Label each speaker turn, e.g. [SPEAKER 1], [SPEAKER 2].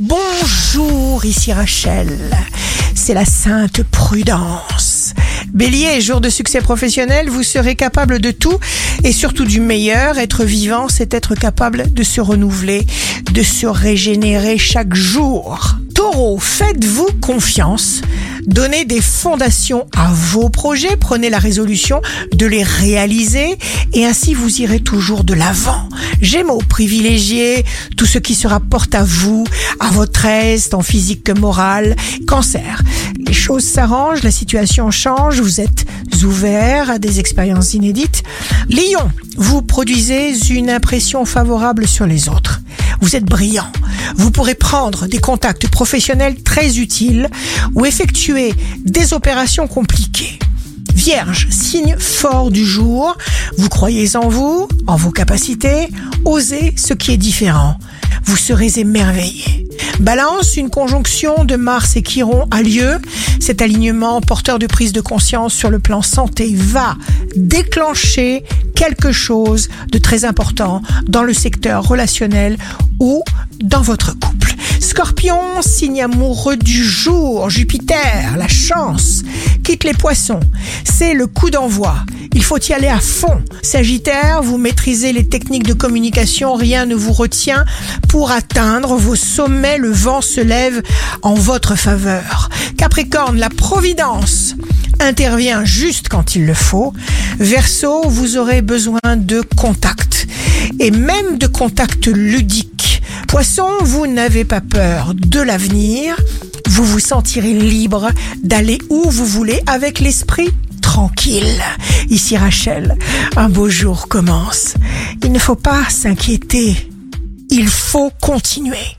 [SPEAKER 1] Bonjour, ici Rachel. C'est la sainte prudence. Bélier, jour de succès professionnel, vous serez capable de tout et surtout du meilleur. Être vivant, c'est être capable de se renouveler, de se régénérer chaque jour. Taureau, faites-vous confiance. Donnez des fondations à vos projets, prenez la résolution de les réaliser et ainsi vous irez toujours de l'avant. Gémeaux, privilégiez tout ce qui se rapporte à vous, à votre aise, tant physique que moral. Cancer, les choses s'arrangent, la situation change, vous êtes ouvert à des expériences inédites. Lion, vous produisez une impression favorable sur les autres. Vous êtes brillant. Vous pourrez prendre des contacts professionnels très utiles ou effectuer des opérations compliquées. Vierge, signe fort du jour, vous croyez en vous, en vos capacités, osez ce qui est différent. Vous serez émerveillé. Balance, une conjonction de Mars et Chiron a lieu. Cet alignement porteur de prise de conscience sur le plan santé va déclencher quelque chose de très important dans le secteur relationnel ou dans votre couple. Scorpion, signe amoureux du jour, Jupiter, la chance, quitte les poissons. C'est le coup d'envoi. Il faut y aller à fond. Sagittaire, vous maîtrisez les techniques de communication, rien ne vous retient pour atteindre vos sommets, le vent se lève en votre faveur. Capricorne, la providence intervient juste quand il le faut. Verseau, vous aurez besoin de contact et même de contact ludique. Poisson, vous n'avez pas peur de l'avenir. Vous vous sentirez libre d'aller où vous voulez avec l'esprit tranquille. Ici Rachel, un beau jour commence. Il ne faut pas s'inquiéter. Il faut continuer.